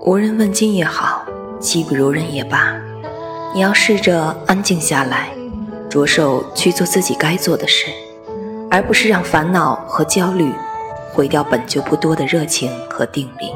无人问津也好技不如人也罢你要试着安静下来着手去做自己该做的事而不是让烦恼和焦虑毁掉本就不多的热情和定力。